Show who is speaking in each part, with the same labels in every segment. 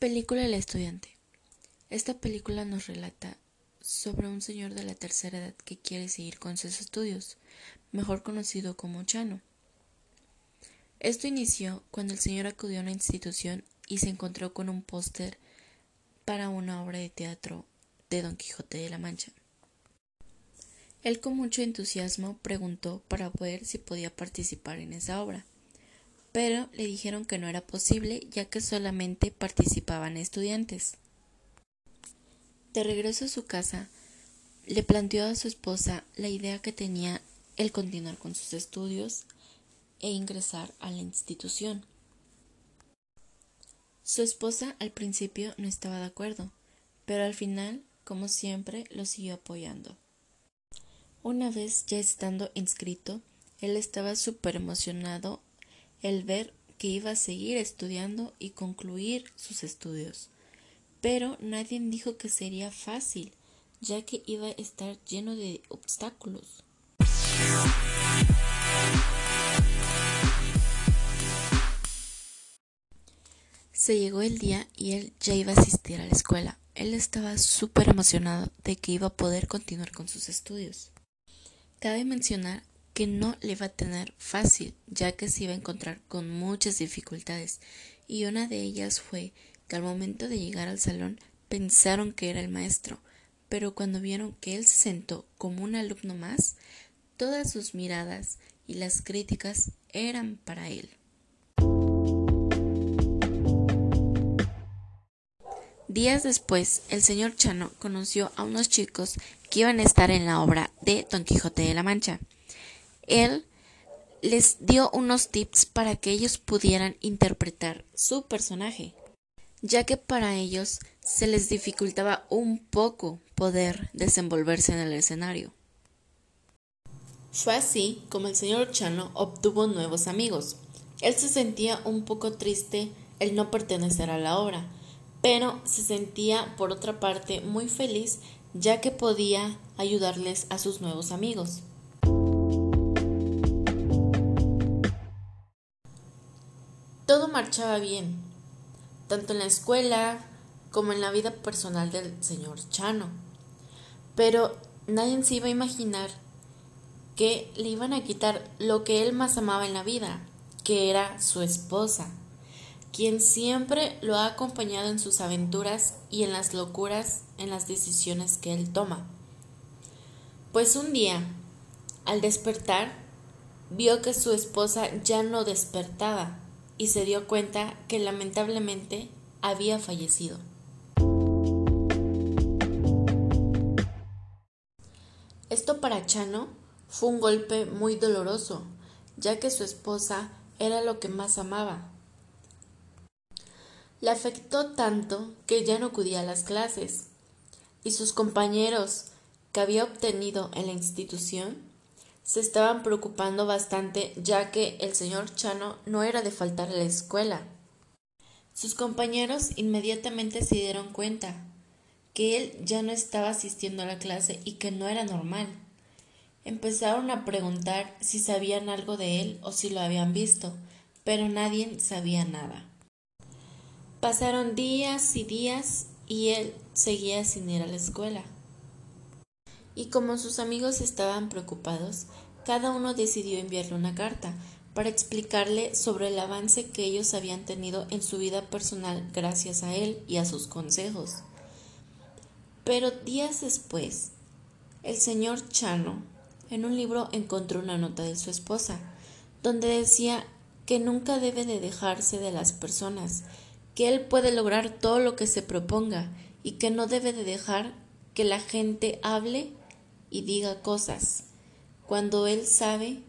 Speaker 1: Película El estudiante. Esta película nos relata sobre un señor de la tercera edad que quiere seguir con sus estudios, mejor conocido como Chano. Esto inició cuando el señor acudió a una institución y se encontró con un póster para una obra de teatro de Don Quijote de la Mancha. Él con mucho entusiasmo preguntó para ver si podía participar en esa obra pero le dijeron que no era posible ya que solamente participaban estudiantes. De regreso a su casa, le planteó a su esposa la idea que tenía el continuar con sus estudios e ingresar a la institución. Su esposa al principio no estaba de acuerdo, pero al final, como siempre, lo siguió apoyando. Una vez ya estando inscrito, él estaba súper emocionado el ver que iba a seguir estudiando y concluir sus estudios. Pero nadie dijo que sería fácil, ya que iba a estar lleno de obstáculos. Se llegó el día y él ya iba a asistir a la escuela. Él estaba súper emocionado de que iba a poder continuar con sus estudios. Cabe mencionar que no le iba a tener fácil, ya que se iba a encontrar con muchas dificultades, y una de ellas fue que al momento de llegar al salón pensaron que era el maestro, pero cuando vieron que él se sentó como un alumno más, todas sus miradas y las críticas eran para él. Días después, el señor Chano conoció a unos chicos que iban a estar en la obra de Don Quijote de la Mancha él les dio unos tips para que ellos pudieran interpretar su personaje, ya que para ellos se les dificultaba un poco poder desenvolverse en el escenario. Fue así como el señor Chano obtuvo nuevos amigos. Él se sentía un poco triste el no pertenecer a la obra, pero se sentía por otra parte muy feliz ya que podía ayudarles a sus nuevos amigos. Marchaba bien, tanto en la escuela como en la vida personal del señor Chano. Pero nadie se iba a imaginar que le iban a quitar lo que él más amaba en la vida, que era su esposa, quien siempre lo ha acompañado en sus aventuras y en las locuras en las decisiones que él toma. Pues un día, al despertar, vio que su esposa ya no despertaba y se dio cuenta que lamentablemente había fallecido. Esto para Chano fue un golpe muy doloroso, ya que su esposa era lo que más amaba. Le afectó tanto que ya no acudía a las clases, y sus compañeros que había obtenido en la institución se estaban preocupando bastante ya que el señor Chano no era de faltar a la escuela. Sus compañeros inmediatamente se dieron cuenta que él ya no estaba asistiendo a la clase y que no era normal. Empezaron a preguntar si sabían algo de él o si lo habían visto, pero nadie sabía nada. Pasaron días y días y él seguía sin ir a la escuela y como sus amigos estaban preocupados, cada uno decidió enviarle una carta para explicarle sobre el avance que ellos habían tenido en su vida personal gracias a él y a sus consejos. Pero días después, el señor Chano en un libro encontró una nota de su esposa, donde decía que nunca debe de dejarse de las personas, que él puede lograr todo lo que se proponga y que no debe de dejar que la gente hable y diga cosas, cuando él sabe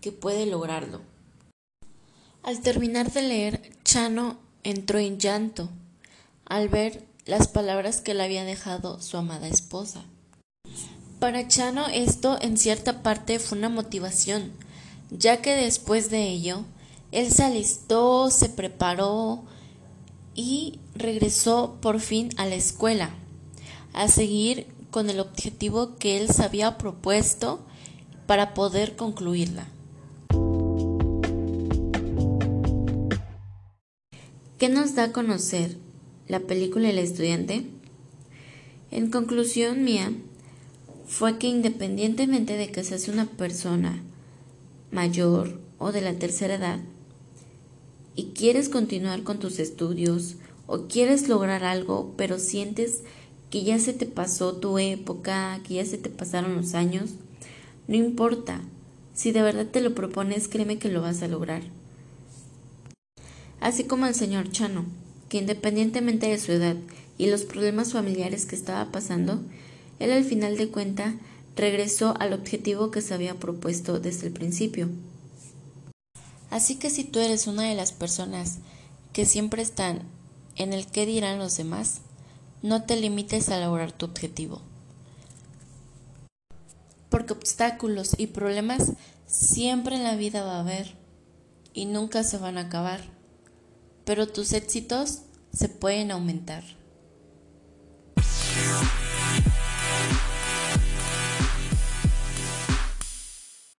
Speaker 1: que puede lograrlo. Al terminar de leer, Chano entró en llanto al ver las palabras que le había dejado su amada esposa. Para Chano esto en cierta parte fue una motivación, ya que después de ello, él se alistó, se preparó y regresó por fin a la escuela, a seguir con el objetivo que él se había propuesto para poder concluirla. ¿Qué nos da a conocer la película El estudiante, en conclusión mía, fue que independientemente de que seas una persona mayor o de la tercera edad y quieres continuar con tus estudios o quieres lograr algo, pero sientes ya se te pasó tu época, que ya se te pasaron los años, no importa. Si de verdad te lo propones, créeme que lo vas a lograr. Así como el señor Chano, que independientemente de su edad y los problemas familiares que estaba pasando, él al final de cuenta regresó al objetivo que se había propuesto desde el principio. Así que si tú eres una de las personas que siempre están en el qué dirán los demás, no te limites a lograr tu objetivo. Porque obstáculos y problemas siempre en la vida va a haber y nunca se van a acabar. Pero tus éxitos se pueden aumentar.